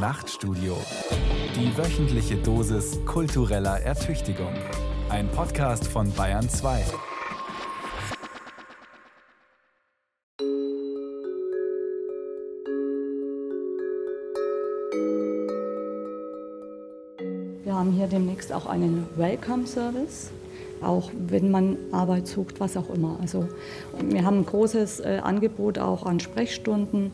Nachtstudio. Die wöchentliche Dosis kultureller Ertüchtigung. Ein Podcast von Bayern 2. Wir haben hier demnächst auch einen Welcome-Service auch wenn man Arbeit sucht, was auch immer. Also wir haben ein großes äh, Angebot auch an Sprechstunden,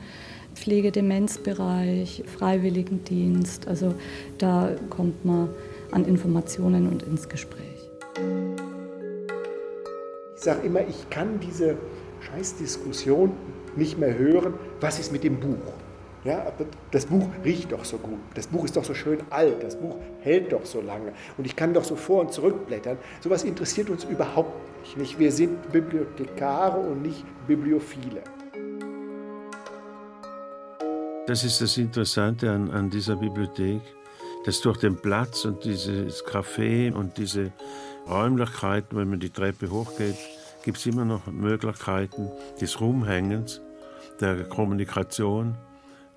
Pflegedemenzbereich, Freiwilligendienst. Also da kommt man an Informationen und ins Gespräch. Ich sage immer, ich kann diese Scheißdiskussion nicht mehr hören, was ist mit dem Buch? Ja, das Buch riecht doch so gut, das Buch ist doch so schön alt, das Buch hält doch so lange und ich kann doch so vor und zurück blättern. Sowas interessiert uns überhaupt nicht. Wir sind Bibliothekare und nicht Bibliophile. Das ist das Interessante an, an dieser Bibliothek, dass durch den Platz und dieses Café und diese Räumlichkeiten, wenn man die Treppe hochgeht, gibt es immer noch Möglichkeiten des Rumhängens, der Kommunikation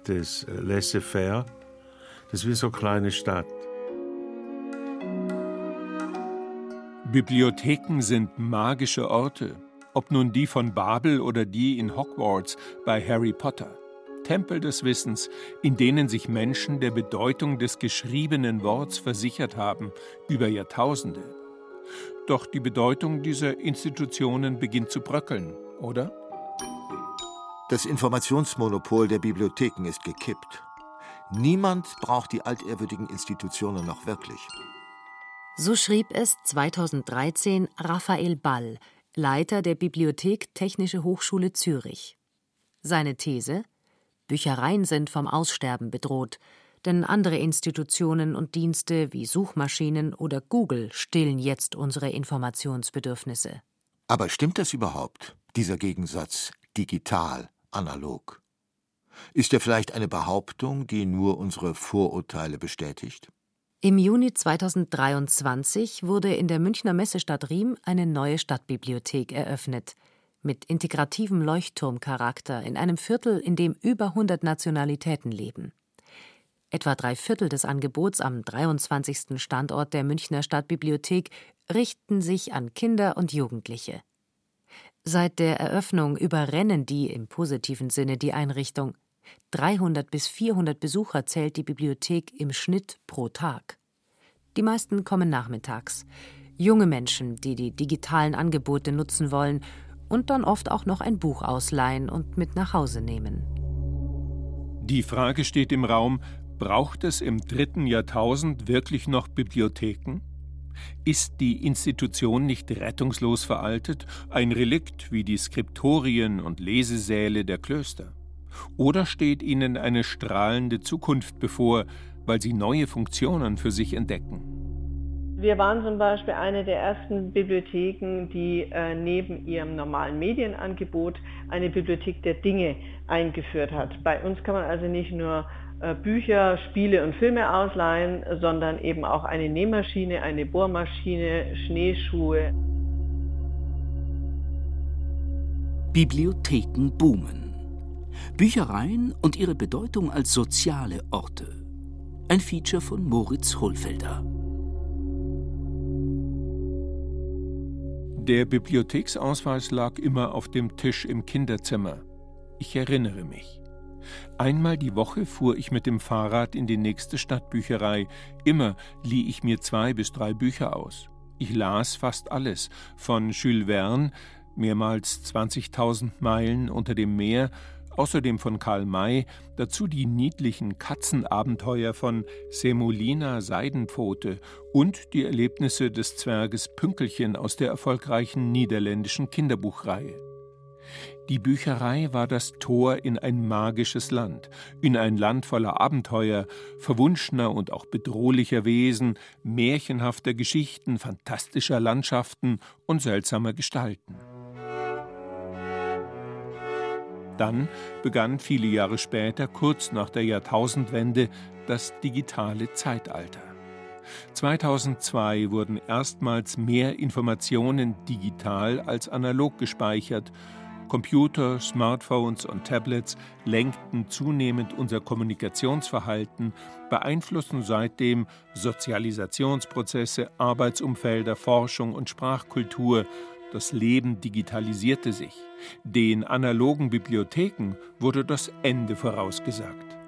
des äh, Laissez-faire. Das ist wie so eine kleine Stadt. Bibliotheken sind magische Orte, ob nun die von Babel oder die in Hogwarts bei Harry Potter. Tempel des Wissens, in denen sich Menschen der Bedeutung des geschriebenen Worts versichert haben über Jahrtausende. Doch die Bedeutung dieser Institutionen beginnt zu bröckeln, oder? Das Informationsmonopol der Bibliotheken ist gekippt. Niemand braucht die altehrwürdigen Institutionen noch wirklich. So schrieb es 2013 Raphael Ball, Leiter der Bibliothek Technische Hochschule Zürich. Seine These: Büchereien sind vom Aussterben bedroht, denn andere Institutionen und Dienste wie Suchmaschinen oder Google stillen jetzt unsere Informationsbedürfnisse. Aber stimmt das überhaupt, dieser Gegensatz digital analog. Ist er vielleicht eine Behauptung, die nur unsere Vorurteile bestätigt? Im Juni 2023 wurde in der Münchner Messestadt Riem eine neue Stadtbibliothek eröffnet, mit integrativem Leuchtturmcharakter in einem Viertel, in dem über 100 Nationalitäten leben. Etwa drei Viertel des Angebots am 23. Standort der Münchner Stadtbibliothek richten sich an Kinder und Jugendliche. Seit der Eröffnung überrennen die im positiven Sinne die Einrichtung. 300 bis 400 Besucher zählt die Bibliothek im Schnitt pro Tag. Die meisten kommen nachmittags. Junge Menschen, die die digitalen Angebote nutzen wollen und dann oft auch noch ein Buch ausleihen und mit nach Hause nehmen. Die Frage steht im Raum, braucht es im dritten Jahrtausend wirklich noch Bibliotheken? Ist die Institution nicht rettungslos veraltet, ein Relikt wie die Skriptorien und Lesesäle der Klöster? Oder steht ihnen eine strahlende Zukunft bevor, weil sie neue Funktionen für sich entdecken? Wir waren zum Beispiel eine der ersten Bibliotheken, die äh, neben ihrem normalen Medienangebot eine Bibliothek der Dinge eingeführt hat. Bei uns kann man also nicht nur äh, Bücher, Spiele und Filme ausleihen, sondern eben auch eine Nähmaschine, eine Bohrmaschine, Schneeschuhe. Bibliotheken boomen. Büchereien und ihre Bedeutung als soziale Orte. Ein Feature von Moritz Hohlfelder. Der Bibliotheksausweis lag immer auf dem Tisch im Kinderzimmer. Ich erinnere mich. Einmal die Woche fuhr ich mit dem Fahrrad in die nächste Stadtbücherei. Immer lieh ich mir zwei bis drei Bücher aus. Ich las fast alles, von Jules Verne, mehrmals 20.000 Meilen unter dem Meer, außerdem von Karl May, dazu die niedlichen Katzenabenteuer von Semolina Seidenpfote und die Erlebnisse des Zwerges Pünkelchen aus der erfolgreichen niederländischen Kinderbuchreihe. Die Bücherei war das Tor in ein magisches Land, in ein Land voller Abenteuer, verwunschener und auch bedrohlicher Wesen, märchenhafter Geschichten, fantastischer Landschaften und seltsamer Gestalten. Dann begann viele Jahre später, kurz nach der Jahrtausendwende, das digitale Zeitalter. 2002 wurden erstmals mehr Informationen digital als analog gespeichert Computer, Smartphones und Tablets lenkten zunehmend unser Kommunikationsverhalten, beeinflussen seitdem Sozialisationsprozesse, Arbeitsumfelder, Forschung und Sprachkultur. Das Leben digitalisierte sich. Den analogen Bibliotheken wurde das Ende vorausgesagt.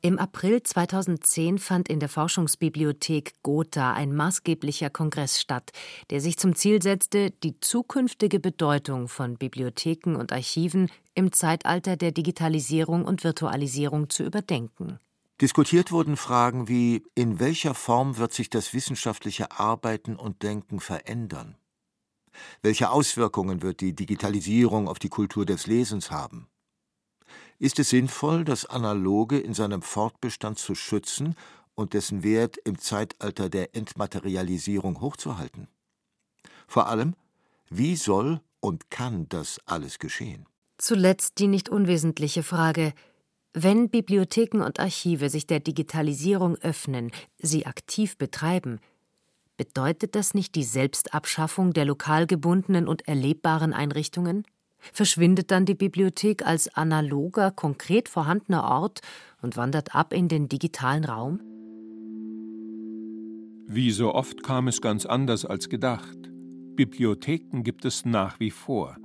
Im April 2010 fand in der Forschungsbibliothek Gotha ein maßgeblicher Kongress statt, der sich zum Ziel setzte, die zukünftige Bedeutung von Bibliotheken und Archiven im Zeitalter der Digitalisierung und Virtualisierung zu überdenken. Diskutiert wurden Fragen wie in welcher Form wird sich das wissenschaftliche Arbeiten und Denken verändern? Welche Auswirkungen wird die Digitalisierung auf die Kultur des Lesens haben? Ist es sinnvoll, das Analoge in seinem Fortbestand zu schützen und dessen Wert im Zeitalter der Entmaterialisierung hochzuhalten? Vor allem, wie soll und kann das alles geschehen? Zuletzt die nicht unwesentliche Frage wenn Bibliotheken und Archive sich der Digitalisierung öffnen, sie aktiv betreiben, bedeutet das nicht die Selbstabschaffung der lokal gebundenen und erlebbaren Einrichtungen? verschwindet dann die Bibliothek als analoger, konkret vorhandener Ort und wandert ab in den digitalen Raum? Wie so oft kam es ganz anders als gedacht. Bibliotheken gibt es nach wie vor.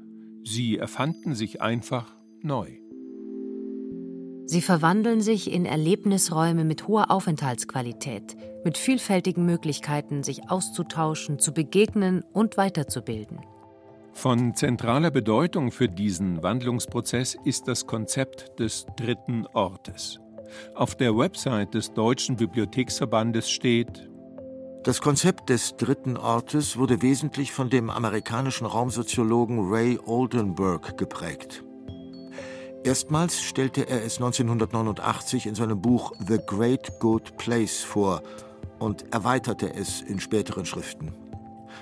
Sie erfanden sich einfach neu. Sie verwandeln sich in Erlebnisräume mit hoher Aufenthaltsqualität, mit vielfältigen Möglichkeiten, sich auszutauschen, zu begegnen und weiterzubilden. Von zentraler Bedeutung für diesen Wandlungsprozess ist das Konzept des dritten Ortes. Auf der Website des Deutschen Bibliotheksverbandes steht Das Konzept des dritten Ortes wurde wesentlich von dem amerikanischen Raumsoziologen Ray Oldenburg geprägt. Erstmals stellte er es 1989 in seinem Buch The Great Good Place vor und erweiterte es in späteren Schriften.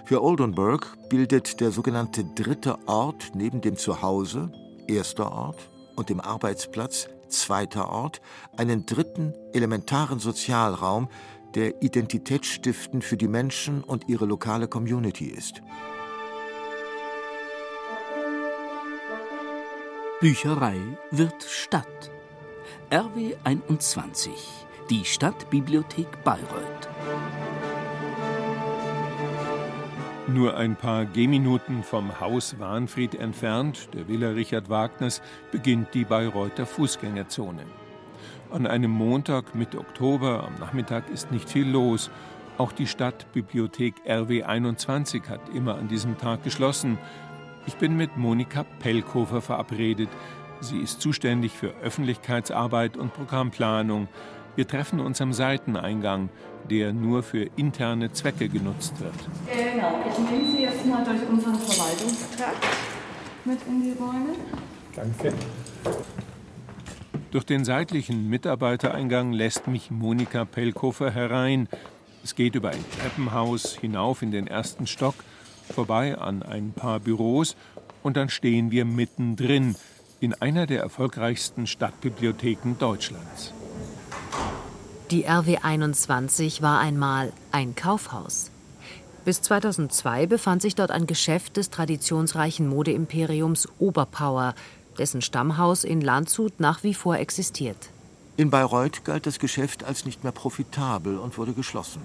Für Oldenburg bildet der sogenannte dritte Ort neben dem Zuhause, erster Ort, und dem Arbeitsplatz, zweiter Ort, einen dritten elementaren Sozialraum, der identitätsstiftend für die Menschen und ihre lokale Community ist. Bücherei wird Stadt. RW 21, die Stadtbibliothek Bayreuth. Nur ein paar Gehminuten vom Haus Warnfried entfernt, der Villa Richard Wagners, beginnt die Bayreuther Fußgängerzone. An einem Montag Mitte Oktober am Nachmittag ist nicht viel los. Auch die Stadtbibliothek RW 21 hat immer an diesem Tag geschlossen. Ich bin mit Monika Pellkofer verabredet. Sie ist zuständig für Öffentlichkeitsarbeit und Programmplanung. Wir treffen uns am Seiteneingang, der nur für interne Zwecke genutzt wird. Genau, ich nehme Sie jetzt mal durch unseren Verwaltungstrakt mit in die Räume. Danke. Durch den seitlichen Mitarbeitereingang lässt mich Monika Pellkofer herein. Es geht über ein Treppenhaus hinauf in den ersten Stock, vorbei an ein paar Büros und dann stehen wir mittendrin in einer der erfolgreichsten Stadtbibliotheken Deutschlands. Die RW 21 war einmal ein Kaufhaus. Bis 2002 befand sich dort ein Geschäft des traditionsreichen Modeimperiums Oberpower, dessen Stammhaus in Landshut nach wie vor existiert. In Bayreuth galt das Geschäft als nicht mehr profitabel und wurde geschlossen.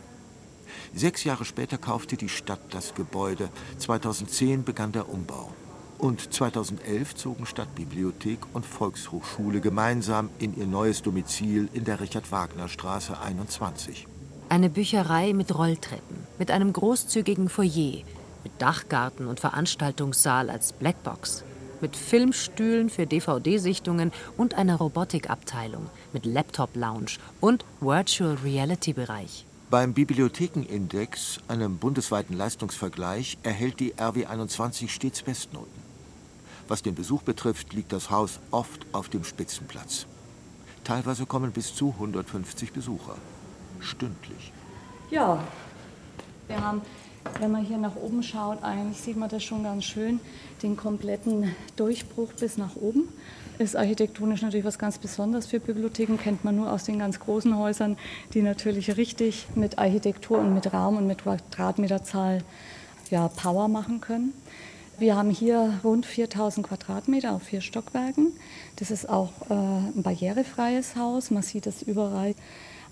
Sechs Jahre später kaufte die Stadt das Gebäude. 2010 begann der Umbau. Und 2011 zogen Stadtbibliothek und Volkshochschule gemeinsam in ihr neues Domizil in der Richard-Wagner-Straße 21. Eine Bücherei mit Rolltreppen, mit einem großzügigen Foyer, mit Dachgarten und Veranstaltungssaal als Blackbox, mit Filmstühlen für DVD-Sichtungen und einer Robotikabteilung, mit Laptop-Lounge und Virtual Reality-Bereich. Beim Bibliothekenindex, einem bundesweiten Leistungsvergleich, erhält die RW 21 stets Bestnoten. Was den Besuch betrifft, liegt das Haus oft auf dem Spitzenplatz. Teilweise kommen bis zu 150 Besucher. Stündlich. Ja, wir haben, wenn man hier nach oben schaut, eigentlich sieht man das schon ganz schön, den kompletten Durchbruch bis nach oben. Ist architektonisch natürlich was ganz Besonderes für Bibliotheken, kennt man nur aus den ganz großen Häusern, die natürlich richtig mit Architektur und mit Raum und mit Quadratmeterzahl ja, Power machen können. Wir haben hier rund 4000 Quadratmeter auf vier Stockwerken. Das ist auch äh, ein barrierefreies Haus. Man sieht es überall.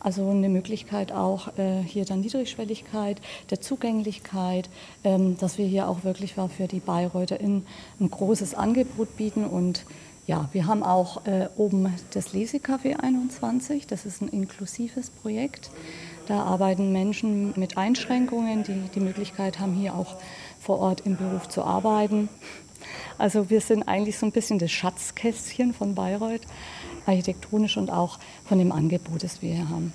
Also eine Möglichkeit auch äh, hier der Niedrigschwelligkeit, der Zugänglichkeit, ähm, dass wir hier auch wirklich für die BayreutherInnen ein großes Angebot bieten und ja, wir haben auch äh, oben das Lesecafé 21. Das ist ein inklusives Projekt. Da arbeiten Menschen mit Einschränkungen, die die Möglichkeit haben, hier auch vor Ort im Beruf zu arbeiten. Also wir sind eigentlich so ein bisschen das Schatzkästchen von Bayreuth, architektonisch und auch von dem Angebot, das wir hier haben.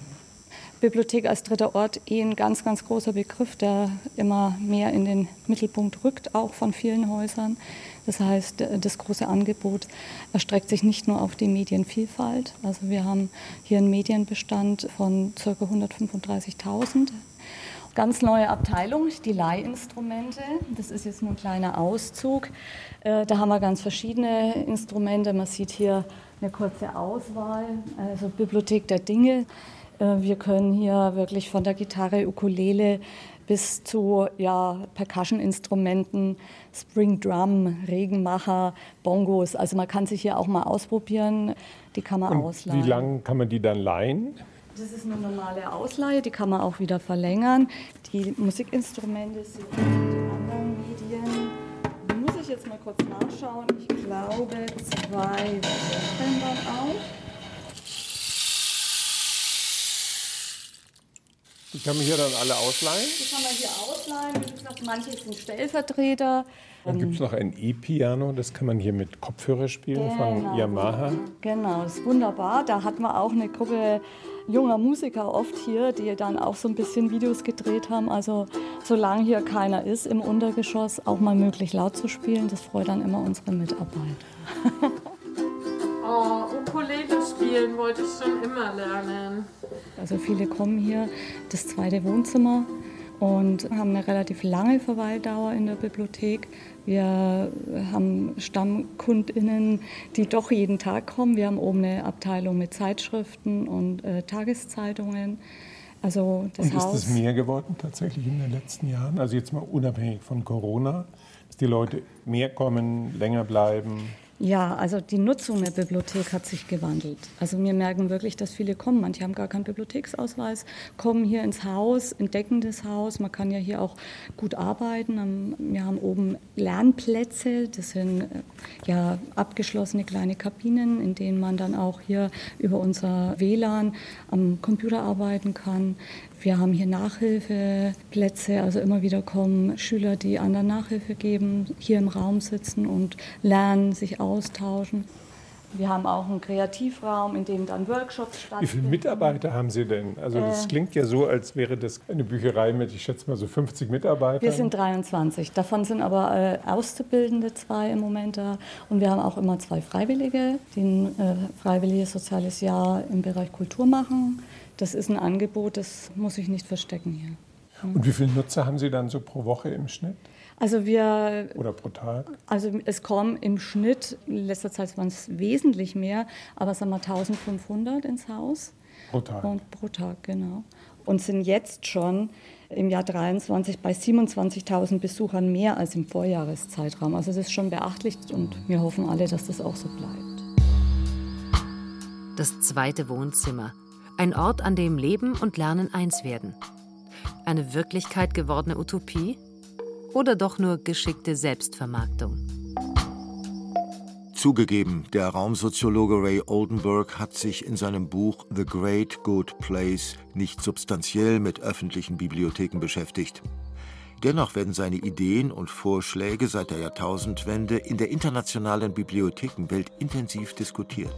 Bibliothek als dritter Ort eh ein ganz, ganz großer Begriff, der immer mehr in den Mittelpunkt rückt, auch von vielen Häusern. Das heißt, das große Angebot erstreckt sich nicht nur auf die Medienvielfalt. Also wir haben hier einen Medienbestand von ca. 135.000 ganz neue Abteilung, die Leihinstrumente. Das ist jetzt nur ein kleiner Auszug. Äh, da haben wir ganz verschiedene Instrumente. Man sieht hier eine kurze Auswahl, also Bibliothek der Dinge. Äh, wir können hier wirklich von der Gitarre, Ukulele bis zu ja, Percussion-Instrumenten, Spring Drum, Regenmacher, Bongos. Also man kann sich hier auch mal ausprobieren. Die kann man Und ausleihen. Wie lange kann man die dann leihen? Das ist eine normale Ausleihe, die kann man auch wieder verlängern. Die Musikinstrumente sind die anderen Medien. Die muss ich jetzt mal kurz nachschauen. Ich glaube, zwei Wochen dann auch. Die kann man hier dann alle ausleihen? Die kann man hier ausleihen. Wie gesagt, manche sind Stellvertreter. Dann gibt es noch ein E-Piano, das kann man hier mit Kopfhörer spielen von Yamaha. Genau, das ist wunderbar. Da hat man auch eine Gruppe junger Musiker oft hier, die dann auch so ein bisschen Videos gedreht haben. Also solange hier keiner ist im Untergeschoss, auch mal möglich laut zu spielen, das freut dann immer unsere Mitarbeiter. Oh, Ukulele spielen wollte ich schon immer lernen. Also viele kommen hier, das zweite Wohnzimmer und haben eine relativ lange Verweildauer in der Bibliothek. Wir haben StammkundInnen, die doch jeden Tag kommen. Wir haben oben eine Abteilung mit Zeitschriften und äh, Tageszeitungen. Also das und ist Haus, es mehr geworden tatsächlich in den letzten Jahren? Also jetzt mal unabhängig von Corona, dass die Leute mehr kommen, länger bleiben? Ja, also die Nutzung der Bibliothek hat sich gewandelt. Also wir merken wirklich, dass viele kommen. Manche haben gar keinen Bibliotheksausweis, kommen hier ins Haus, entdecken das Haus. Man kann ja hier auch gut arbeiten. Wir haben oben Lernplätze. Das sind äh, ja abgeschlossene kleine Kabinen, in denen man dann auch hier über unser WLAN am Computer arbeiten kann. Wir haben hier Nachhilfeplätze, also immer wieder kommen Schüler, die anderen Nachhilfe geben, hier im Raum sitzen und lernen, sich austauschen. Wir haben auch einen Kreativraum, in dem dann Workshops stattfinden. Wie viele Mitarbeiter haben Sie denn? Also das Äh, klingt ja so, als wäre das eine Bücherei mit, ich schätze mal so 50 Mitarbeitern. Wir sind 23. Davon sind aber äh, Auszubildende zwei im Moment da. Und wir haben auch immer zwei Freiwillige, die ein äh, freiwilliges soziales Jahr im Bereich Kultur machen. Das ist ein Angebot, das muss ich nicht verstecken hier. Und wie viele Nutzer haben Sie dann so pro Woche im Schnitt Also wir oder pro Tag? Also es kommen im Schnitt, in letzter Zeit waren es wesentlich mehr, aber sagen wir 1500 ins Haus. Pro Tag. Und pro Tag, genau. Und sind jetzt schon im Jahr 23 bei 27.000 Besuchern mehr als im Vorjahreszeitraum. Also das ist schon beachtlich und wir hoffen alle, dass das auch so bleibt. Das zweite Wohnzimmer. Ein Ort, an dem Leben und Lernen eins werden. Eine Wirklichkeit gewordene Utopie? Oder doch nur geschickte Selbstvermarktung? Zugegeben, der Raumsoziologe Ray Oldenburg hat sich in seinem Buch The Great Good Place nicht substanziell mit öffentlichen Bibliotheken beschäftigt. Dennoch werden seine Ideen und Vorschläge seit der Jahrtausendwende in der internationalen Bibliothekenwelt intensiv diskutiert.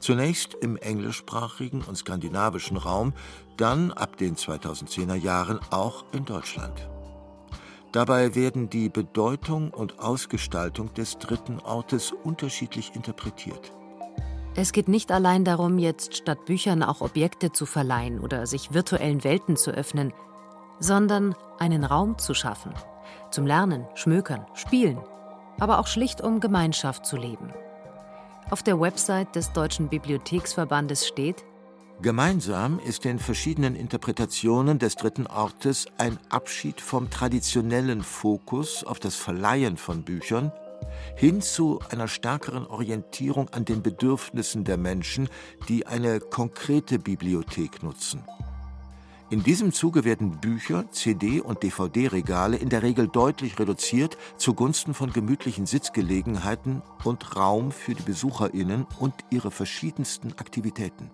Zunächst im englischsprachigen und skandinavischen Raum, dann ab den 2010er Jahren auch in Deutschland. Dabei werden die Bedeutung und Ausgestaltung des dritten Ortes unterschiedlich interpretiert. Es geht nicht allein darum, jetzt statt Büchern auch Objekte zu verleihen oder sich virtuellen Welten zu öffnen, sondern einen Raum zu schaffen. Zum Lernen, Schmökern, Spielen, aber auch schlicht um Gemeinschaft zu leben. Auf der Website des Deutschen Bibliotheksverbandes steht, Gemeinsam ist den verschiedenen Interpretationen des dritten Ortes ein Abschied vom traditionellen Fokus auf das Verleihen von Büchern hin zu einer stärkeren Orientierung an den Bedürfnissen der Menschen, die eine konkrete Bibliothek nutzen. In diesem Zuge werden Bücher, CD- und DVD-Regale in der Regel deutlich reduziert zugunsten von gemütlichen Sitzgelegenheiten und Raum für die Besucherinnen und ihre verschiedensten Aktivitäten.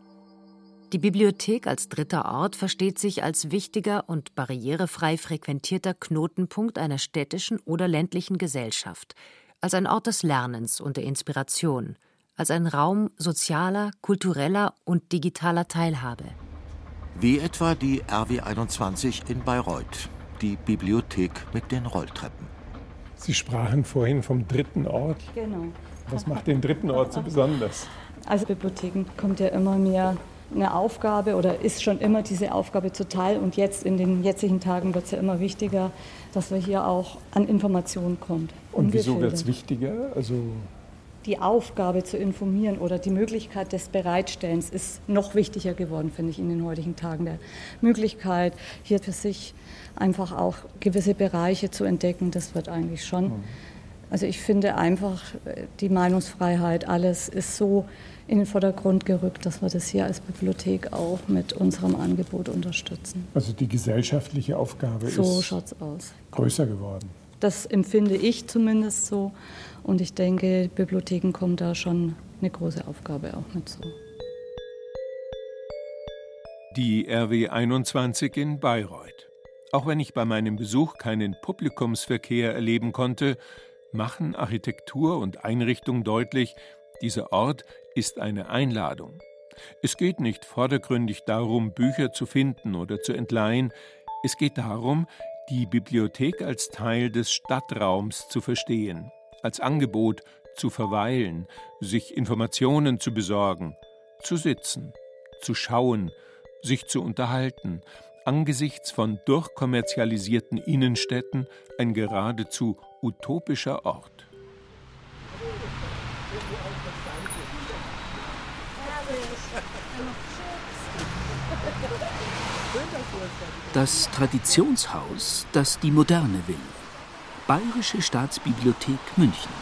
Die Bibliothek als dritter Ort versteht sich als wichtiger und barrierefrei frequentierter Knotenpunkt einer städtischen oder ländlichen Gesellschaft, als ein Ort des Lernens und der Inspiration, als ein Raum sozialer, kultureller und digitaler Teilhabe. Wie etwa die RW 21 in Bayreuth, die Bibliothek mit den Rolltreppen. Sie sprachen vorhin vom dritten Ort. Genau. Was macht den dritten Ort so besonders? Also Bibliotheken kommt ja immer mehr eine Aufgabe oder ist schon immer diese Aufgabe zuteil. Und jetzt in den jetzigen Tagen wird es ja immer wichtiger, dass wir hier auch an Informationen kommen. Und wieso wird es wichtiger? Also die Aufgabe zu informieren oder die Möglichkeit des Bereitstellens ist noch wichtiger geworden, finde ich, in den heutigen Tagen. Der Möglichkeit, hier für sich einfach auch gewisse Bereiche zu entdecken, das wird eigentlich schon. Mhm. Also ich finde einfach, die Meinungsfreiheit, alles ist so in den Vordergrund gerückt, dass wir das hier als Bibliothek auch mit unserem Angebot unterstützen. Also die gesellschaftliche Aufgabe so ist aus. größer geworden. Das empfinde ich zumindest so. Und ich denke, Bibliotheken kommen da schon eine große Aufgabe auch mit zu. Die RW 21 in Bayreuth. Auch wenn ich bei meinem Besuch keinen Publikumsverkehr erleben konnte, machen Architektur und Einrichtung deutlich, dieser Ort ist eine Einladung. Es geht nicht vordergründig darum, Bücher zu finden oder zu entleihen, es geht darum, die Bibliothek als Teil des Stadtraums zu verstehen, als Angebot zu verweilen, sich Informationen zu besorgen, zu sitzen, zu schauen, sich zu unterhalten, angesichts von durchkommerzialisierten Innenstädten ein geradezu utopischer Ort. Das Traditionshaus, das die Moderne will. Bayerische Staatsbibliothek München.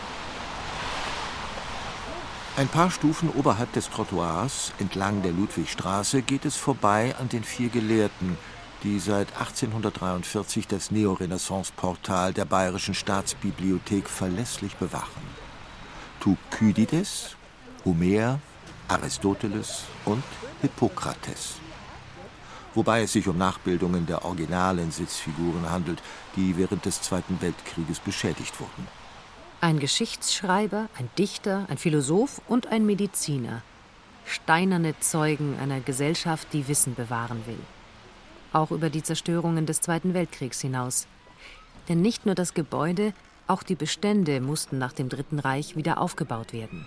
Ein paar Stufen oberhalb des Trottoirs, entlang der Ludwigstraße, geht es vorbei an den vier Gelehrten, die seit 1843 das Neorenaissance-Portal der Bayerischen Staatsbibliothek verlässlich bewachen. Thukydides, Homer, Aristoteles und Hippokrates. Wobei es sich um Nachbildungen der originalen Sitzfiguren handelt, die während des Zweiten Weltkrieges beschädigt wurden. Ein Geschichtsschreiber, ein Dichter, ein Philosoph und ein Mediziner. Steinerne Zeugen einer Gesellschaft, die Wissen bewahren will. Auch über die Zerstörungen des Zweiten Weltkriegs hinaus. Denn nicht nur das Gebäude, auch die Bestände mussten nach dem Dritten Reich wieder aufgebaut werden.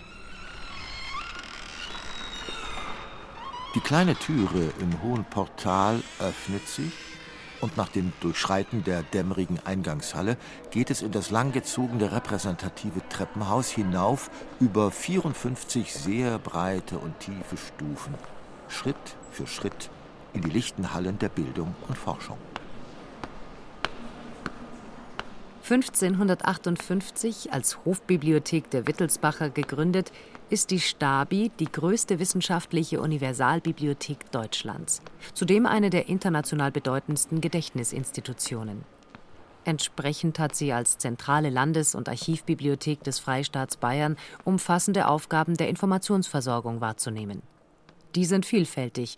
Die kleine Türe im hohen Portal öffnet sich und nach dem Durchschreiten der dämmerigen Eingangshalle geht es in das langgezogene repräsentative Treppenhaus hinauf über 54 sehr breite und tiefe Stufen, Schritt für Schritt in die lichten Hallen der Bildung und Forschung. 1558 als Hofbibliothek der Wittelsbacher gegründet, ist die Stabi die größte wissenschaftliche Universalbibliothek Deutschlands, zudem eine der international bedeutendsten Gedächtnisinstitutionen. Entsprechend hat sie als zentrale Landes- und Archivbibliothek des Freistaats Bayern umfassende Aufgaben der Informationsversorgung wahrzunehmen. Die sind vielfältig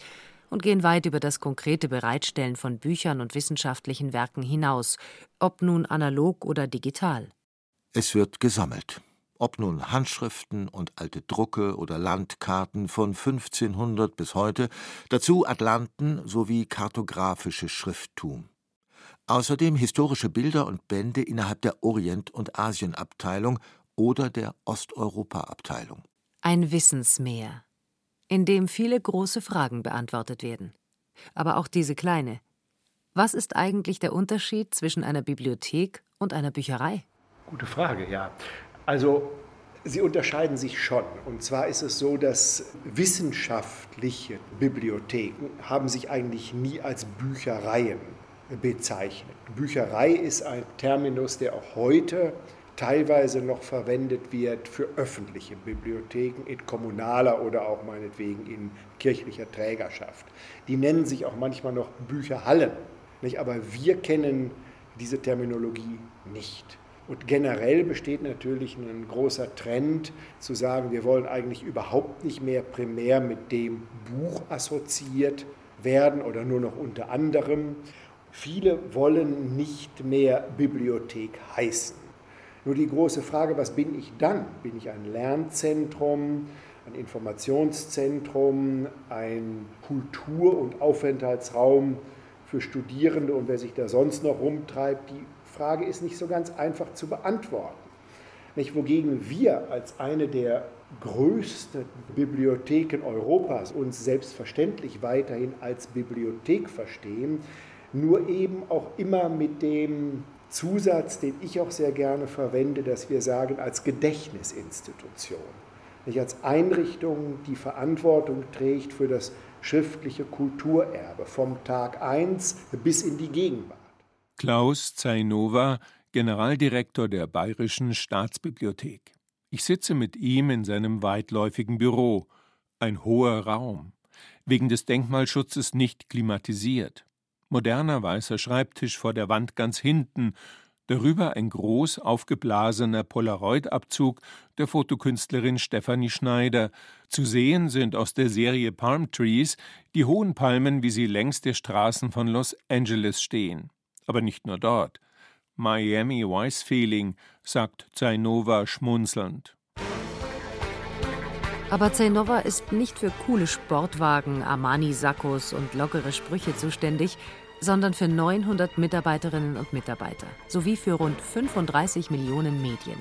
und gehen weit über das konkrete Bereitstellen von Büchern und wissenschaftlichen Werken hinaus, ob nun analog oder digital. Es wird gesammelt. Ob nun Handschriften und alte Drucke oder Landkarten von 1500 bis heute, dazu Atlanten sowie kartografische Schrifttum. Außerdem historische Bilder und Bände innerhalb der Orient- und Asienabteilung oder der Osteuropa-Abteilung. Ein Wissensmeer, in dem viele große Fragen beantwortet werden. Aber auch diese kleine. Was ist eigentlich der Unterschied zwischen einer Bibliothek und einer Bücherei? Gute Frage, ja. Also Sie unterscheiden sich schon. Und zwar ist es so, dass wissenschaftliche Bibliotheken haben sich eigentlich nie als Büchereien bezeichnet. Bücherei ist ein Terminus, der auch heute teilweise noch verwendet wird für öffentliche Bibliotheken in kommunaler oder auch meinetwegen in kirchlicher Trägerschaft. Die nennen sich auch manchmal noch Bücherhallen. Nicht? Aber wir kennen diese Terminologie nicht. Und generell besteht natürlich ein großer Trend zu sagen, wir wollen eigentlich überhaupt nicht mehr primär mit dem Buch assoziiert werden oder nur noch unter anderem. Viele wollen nicht mehr Bibliothek heißen. Nur die große Frage, was bin ich dann? Bin ich ein Lernzentrum, ein Informationszentrum, ein Kultur- und Aufenthaltsraum für Studierende und wer sich da sonst noch rumtreibt? Die Frage ist nicht so ganz einfach zu beantworten. Nicht, wogegen wir als eine der größten Bibliotheken Europas uns selbstverständlich weiterhin als Bibliothek verstehen, nur eben auch immer mit dem Zusatz, den ich auch sehr gerne verwende, dass wir sagen, als Gedächtnisinstitution, nicht als Einrichtung, die Verantwortung trägt für das schriftliche Kulturerbe vom Tag 1 bis in die Gegenwart. Klaus Zainova, Generaldirektor der Bayerischen Staatsbibliothek. Ich sitze mit ihm in seinem weitläufigen Büro, ein hoher Raum, wegen des Denkmalschutzes nicht klimatisiert. Moderner weißer Schreibtisch vor der Wand ganz hinten, darüber ein groß aufgeblasener Polaroid-Abzug der Fotokünstlerin Stephanie Schneider. Zu sehen sind aus der Serie Palm Trees die hohen Palmen, wie sie längs der Straßen von Los Angeles stehen. Aber nicht nur dort. Miami Vice Feeling, sagt Zainova schmunzelnd. Aber Zainova ist nicht für coole Sportwagen, Armani-Sakkos und lockere Sprüche zuständig, sondern für 900 Mitarbeiterinnen und Mitarbeiter sowie für rund 35 Millionen Medien.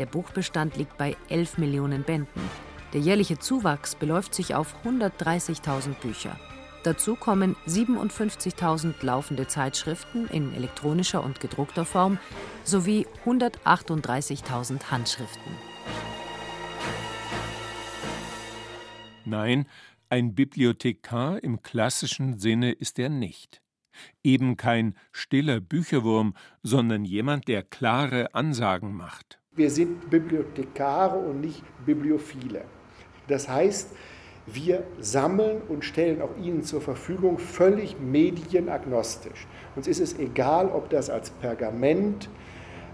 Der Buchbestand liegt bei 11 Millionen Bänden. Der jährliche Zuwachs beläuft sich auf 130.000 Bücher. Dazu kommen 57.000 laufende Zeitschriften in elektronischer und gedruckter Form sowie 138.000 Handschriften. Nein, ein Bibliothekar im klassischen Sinne ist er nicht. Eben kein stiller Bücherwurm, sondern jemand, der klare Ansagen macht. Wir sind Bibliothekare und nicht Bibliophile. Das heißt, wir sammeln und stellen auch Ihnen zur Verfügung völlig medienagnostisch. Uns ist es egal, ob das als Pergament,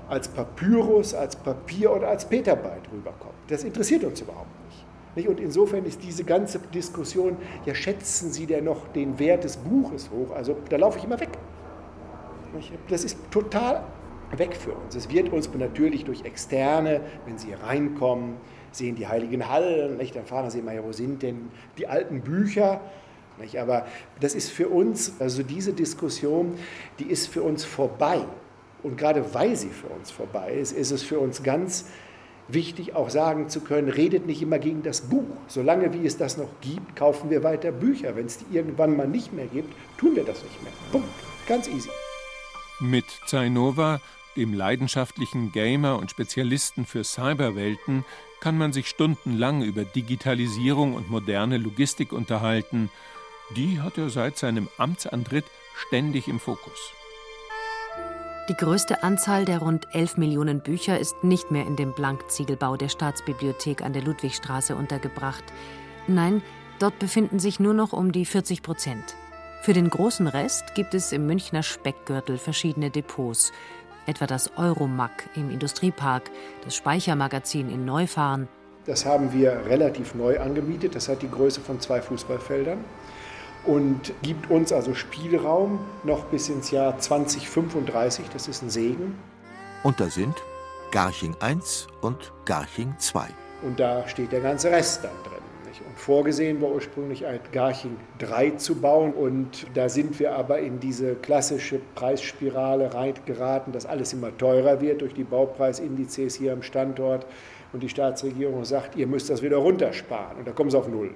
als Papyrus, als Papier oder als Petabyte rüberkommt. Das interessiert uns überhaupt nicht. Und insofern ist diese ganze Diskussion, ja, schätzen Sie denn noch den Wert des Buches hoch? Also da laufe ich immer weg. Das ist total weg für uns. Es wird uns natürlich durch Externe, wenn sie reinkommen, sehen die heiligen Hallen, nicht? dann fragen sie mal, wo sind denn die alten Bücher? Nicht? Aber das ist für uns, also diese Diskussion, die ist für uns vorbei. Und gerade weil sie für uns vorbei ist, ist es für uns ganz wichtig, auch sagen zu können, redet nicht immer gegen das Buch. Solange wie es das noch gibt, kaufen wir weiter Bücher. Wenn es die irgendwann mal nicht mehr gibt, tun wir das nicht mehr. Punkt. Ganz easy. Mit Zainova, dem leidenschaftlichen Gamer und Spezialisten für Cyberwelten, kann man sich stundenlang über Digitalisierung und moderne Logistik unterhalten. Die hat er seit seinem Amtsantritt ständig im Fokus. Die größte Anzahl der rund 11 Millionen Bücher ist nicht mehr in dem Blankziegelbau der Staatsbibliothek an der Ludwigstraße untergebracht. Nein, dort befinden sich nur noch um die 40 Prozent. Für den großen Rest gibt es im Münchner Speckgürtel verschiedene Depots, etwa das Euromac im Industriepark, das Speichermagazin in Neufahren. Das haben wir relativ neu angemietet. Das hat die Größe von zwei Fußballfeldern und gibt uns also Spielraum noch bis ins Jahr 2035. Das ist ein Segen. Und da sind Garching 1 und Garching 2. Und da steht der ganze Rest dann drin. Und vorgesehen war ursprünglich ein Garching 3 zu bauen. Und da sind wir aber in diese klassische Preisspirale reingeraten, dass alles immer teurer wird durch die Baupreisindizes hier am Standort. Und die Staatsregierung sagt, ihr müsst das wieder runtersparen. Und da kommen sie auf Null.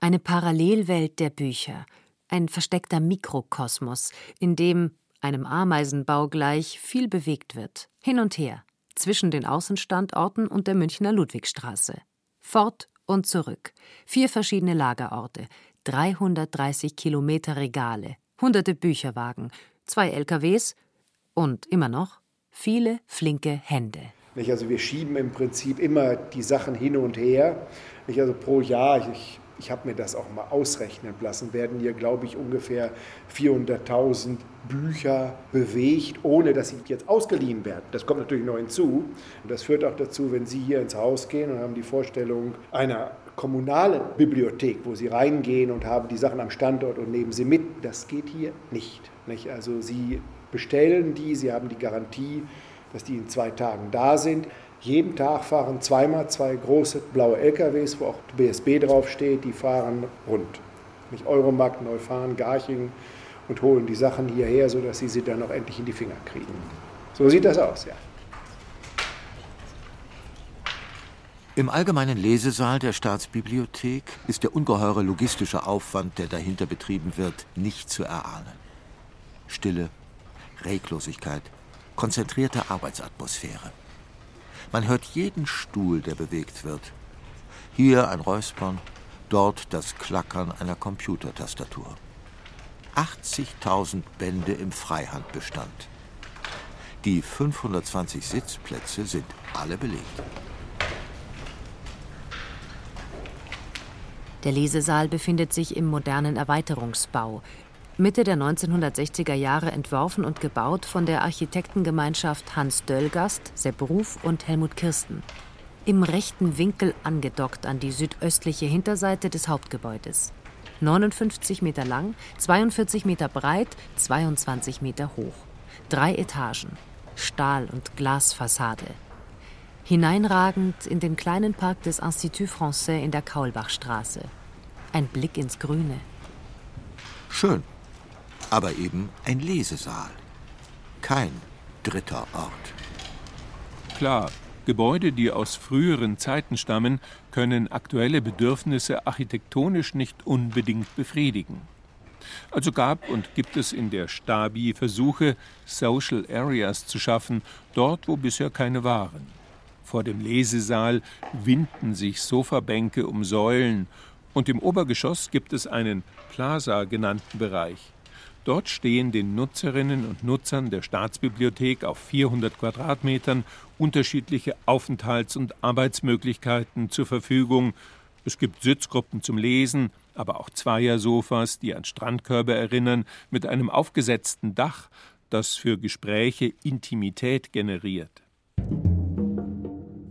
Eine Parallelwelt der Bücher, ein versteckter Mikrokosmos, in dem, einem Ameisenbau gleich, viel bewegt wird, hin und her, zwischen den Außenstandorten und der Münchner Ludwigstraße. Fort und zurück. Vier verschiedene Lagerorte, 330 Kilometer Regale, hunderte Bücherwagen, zwei LKWs und immer noch viele flinke Hände. Also wir schieben im Prinzip immer die Sachen hin und her. Also pro Jahr, ich ich habe mir das auch mal ausrechnen lassen, werden hier, glaube ich, ungefähr 400.000 Bücher bewegt, ohne dass sie jetzt ausgeliehen werden. Das kommt natürlich noch hinzu. Und das führt auch dazu, wenn Sie hier ins Haus gehen und haben die Vorstellung einer kommunalen Bibliothek, wo Sie reingehen und haben die Sachen am Standort und nehmen sie mit. Das geht hier nicht. nicht? Also Sie bestellen die, Sie haben die Garantie, dass die in zwei Tagen da sind. Jeden Tag fahren zweimal zwei große blaue LKWs, wo auch BSB draufsteht, die fahren rund. Nicht Euromarkt, Neufahren, Garching und holen die Sachen hierher, sodass sie sie dann auch endlich in die Finger kriegen. So sieht das aus, ja. Im allgemeinen Lesesaal der Staatsbibliothek ist der ungeheure logistische Aufwand, der dahinter betrieben wird, nicht zu erahnen. Stille, Reglosigkeit, konzentrierte Arbeitsatmosphäre. Man hört jeden Stuhl, der bewegt wird. Hier ein Räuspern, dort das Klackern einer Computertastatur. 80.000 Bände im Freihandbestand. Die 520 Sitzplätze sind alle belegt. Der Lesesaal befindet sich im modernen Erweiterungsbau, Mitte der 1960er Jahre entworfen und gebaut von der Architektengemeinschaft Hans Döllgast, Sepp Ruf und Helmut Kirsten. Im rechten Winkel angedockt an die südöstliche Hinterseite des Hauptgebäudes. 59 Meter lang, 42 Meter breit, 22 Meter hoch. Drei Etagen, Stahl- und Glasfassade. Hineinragend in den kleinen Park des Institut Français in der Kaulbachstraße. Ein Blick ins Grüne. Schön, aber eben ein Lesesaal. Kein dritter Ort. Klar, Gebäude, die aus früheren Zeiten stammen, können aktuelle Bedürfnisse architektonisch nicht unbedingt befriedigen. Also gab und gibt es in der Stabi Versuche, Social Areas zu schaffen, dort, wo bisher keine waren. Vor dem Lesesaal winden sich Sofabänke um Säulen und im Obergeschoss gibt es einen Plaza genannten Bereich. Dort stehen den Nutzerinnen und Nutzern der Staatsbibliothek auf 400 Quadratmetern unterschiedliche Aufenthalts- und Arbeitsmöglichkeiten zur Verfügung. Es gibt Sitzgruppen zum Lesen, aber auch Zweiersofas, die an Strandkörbe erinnern, mit einem aufgesetzten Dach, das für Gespräche Intimität generiert.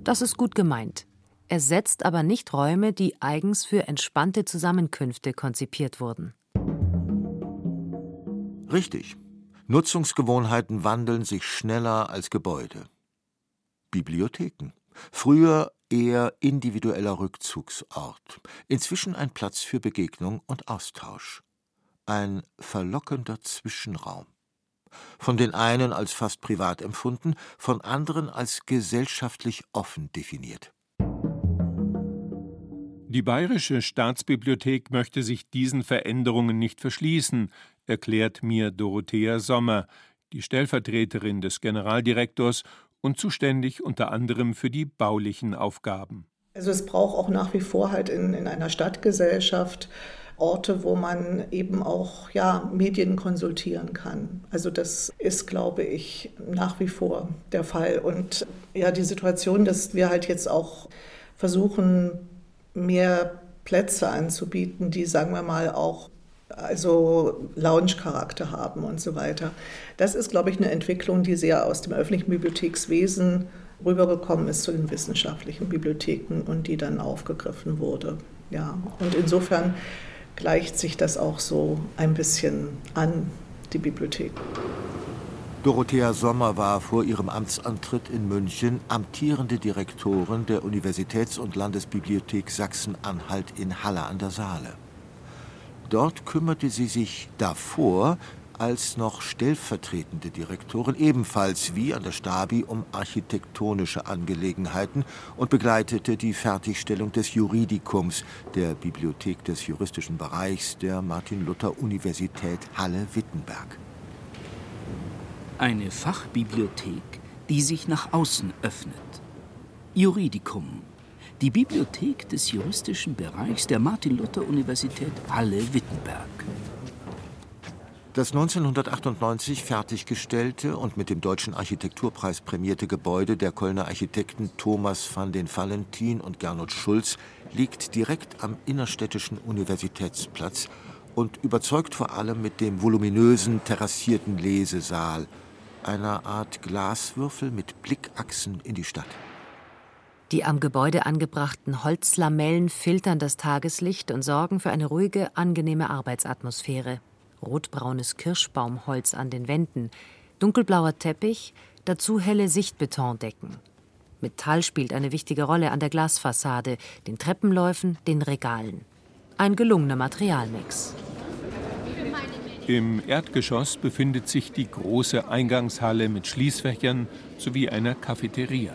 Das ist gut gemeint. Es setzt aber nicht Räume, die eigens für entspannte Zusammenkünfte konzipiert wurden. Richtig. Nutzungsgewohnheiten wandeln sich schneller als Gebäude. Bibliotheken. Früher eher individueller Rückzugsort, inzwischen ein Platz für Begegnung und Austausch. Ein verlockender Zwischenraum. Von den einen als fast privat empfunden, von anderen als gesellschaftlich offen definiert. Die Bayerische Staatsbibliothek möchte sich diesen Veränderungen nicht verschließen, erklärt mir Dorothea Sommer, die Stellvertreterin des Generaldirektors und zuständig unter anderem für die baulichen Aufgaben. Also es braucht auch nach wie vor halt in, in einer Stadtgesellschaft Orte, wo man eben auch ja, Medien konsultieren kann. Also das ist, glaube ich, nach wie vor der Fall. Und ja, die Situation, dass wir halt jetzt auch versuchen, mehr Plätze anzubieten, die, sagen wir mal, auch also Lounge-Charakter haben und so weiter. Das ist, glaube ich, eine Entwicklung, die sehr aus dem öffentlichen Bibliothekswesen rübergekommen ist zu den wissenschaftlichen Bibliotheken und die dann aufgegriffen wurde. Ja, und insofern gleicht sich das auch so ein bisschen an, die Bibliothek. Dorothea Sommer war vor ihrem Amtsantritt in München amtierende Direktorin der Universitäts- und Landesbibliothek Sachsen-Anhalt in Halle an der Saale. Dort kümmerte sie sich davor als noch stellvertretende Direktorin ebenfalls wie an der Stabi um architektonische Angelegenheiten und begleitete die Fertigstellung des Juridikums der Bibliothek des juristischen Bereichs der Martin-Luther-Universität Halle-Wittenberg. Eine Fachbibliothek die sich nach außen öffnet. Juridicum, die Bibliothek des juristischen Bereichs der Martin-Luther-Universität Halle-Wittenberg. Das 1998 fertiggestellte und mit dem Deutschen Architekturpreis prämierte Gebäude der Kölner Architekten Thomas van den Valentin und Gernot Schulz liegt direkt am innerstädtischen Universitätsplatz und überzeugt vor allem mit dem voluminösen terrassierten Lesesaal, einer Art Glaswürfel mit Blickachsen in die Stadt. Die am Gebäude angebrachten Holzlamellen filtern das Tageslicht und sorgen für eine ruhige, angenehme Arbeitsatmosphäre rotbraunes Kirschbaumholz an den Wänden, dunkelblauer Teppich, dazu helle Sichtbetondecken. Metall spielt eine wichtige Rolle an der Glasfassade, den Treppenläufen, den Regalen. Ein gelungener Materialmix. Im Erdgeschoss befindet sich die große Eingangshalle mit Schließfächern sowie einer Cafeteria.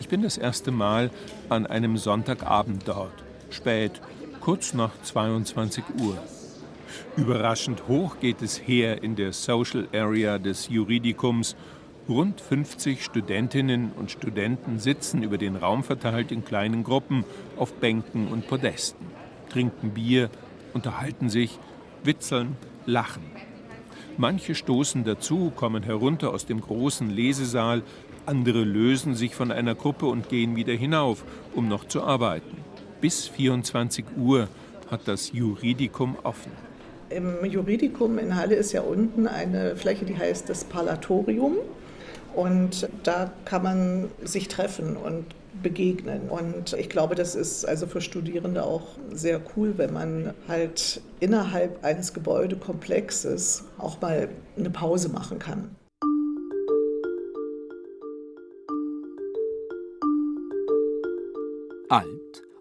Ich bin das erste Mal an einem Sonntagabend dort, spät, kurz nach 22 Uhr. Überraschend hoch geht es her in der Social Area des Juridikums. Rund 50 Studentinnen und Studenten sitzen über den Raum verteilt in kleinen Gruppen auf Bänken und Podesten, trinken Bier, unterhalten sich, witzeln, lachen. Manche stoßen dazu, kommen herunter aus dem großen Lesesaal, andere lösen sich von einer Gruppe und gehen wieder hinauf, um noch zu arbeiten. Bis 24 Uhr hat das Juridikum offen. Im Juridikum in Halle ist ja unten eine Fläche, die heißt das Parlatorium. Und da kann man sich treffen und begegnen. Und ich glaube, das ist also für Studierende auch sehr cool, wenn man halt innerhalb eines Gebäudekomplexes auch mal eine Pause machen kann.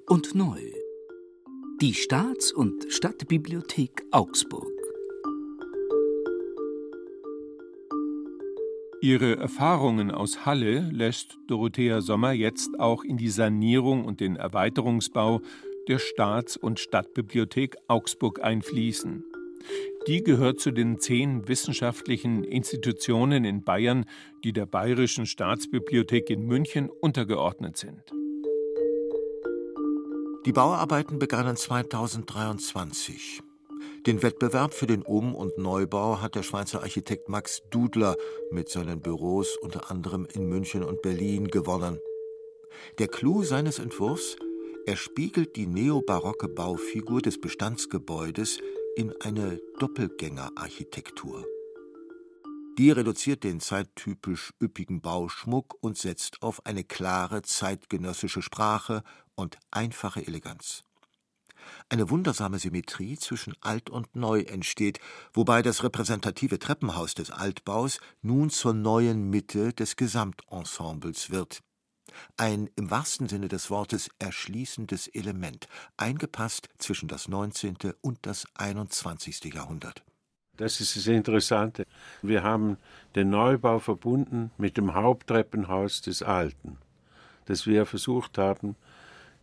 Und neu. Die Staats- und Stadtbibliothek Augsburg. Ihre Erfahrungen aus Halle lässt Dorothea Sommer jetzt auch in die Sanierung und den Erweiterungsbau der Staats- und Stadtbibliothek Augsburg einfließen. Die gehört zu den zehn wissenschaftlichen Institutionen in Bayern, die der Bayerischen Staatsbibliothek in München untergeordnet sind. Die Bauarbeiten begannen 2023. Den Wettbewerb für den Um- und Neubau hat der Schweizer Architekt Max Dudler mit seinen Büros unter anderem in München und Berlin gewonnen. Der Clou seines Entwurfs er spiegelt die neobarocke Baufigur des Bestandsgebäudes in eine Doppelgängerarchitektur. Die reduziert den zeittypisch üppigen Bauschmuck und setzt auf eine klare zeitgenössische Sprache und einfache Eleganz. Eine wundersame Symmetrie zwischen Alt und Neu entsteht, wobei das repräsentative Treppenhaus des Altbaus nun zur neuen Mitte des Gesamtensembles wird. Ein im wahrsten Sinne des Wortes erschließendes Element, eingepasst zwischen das 19. und das 21. Jahrhundert. Das ist das Interessante. Wir haben den Neubau verbunden mit dem Haupttreppenhaus des Alten, das wir versucht haben,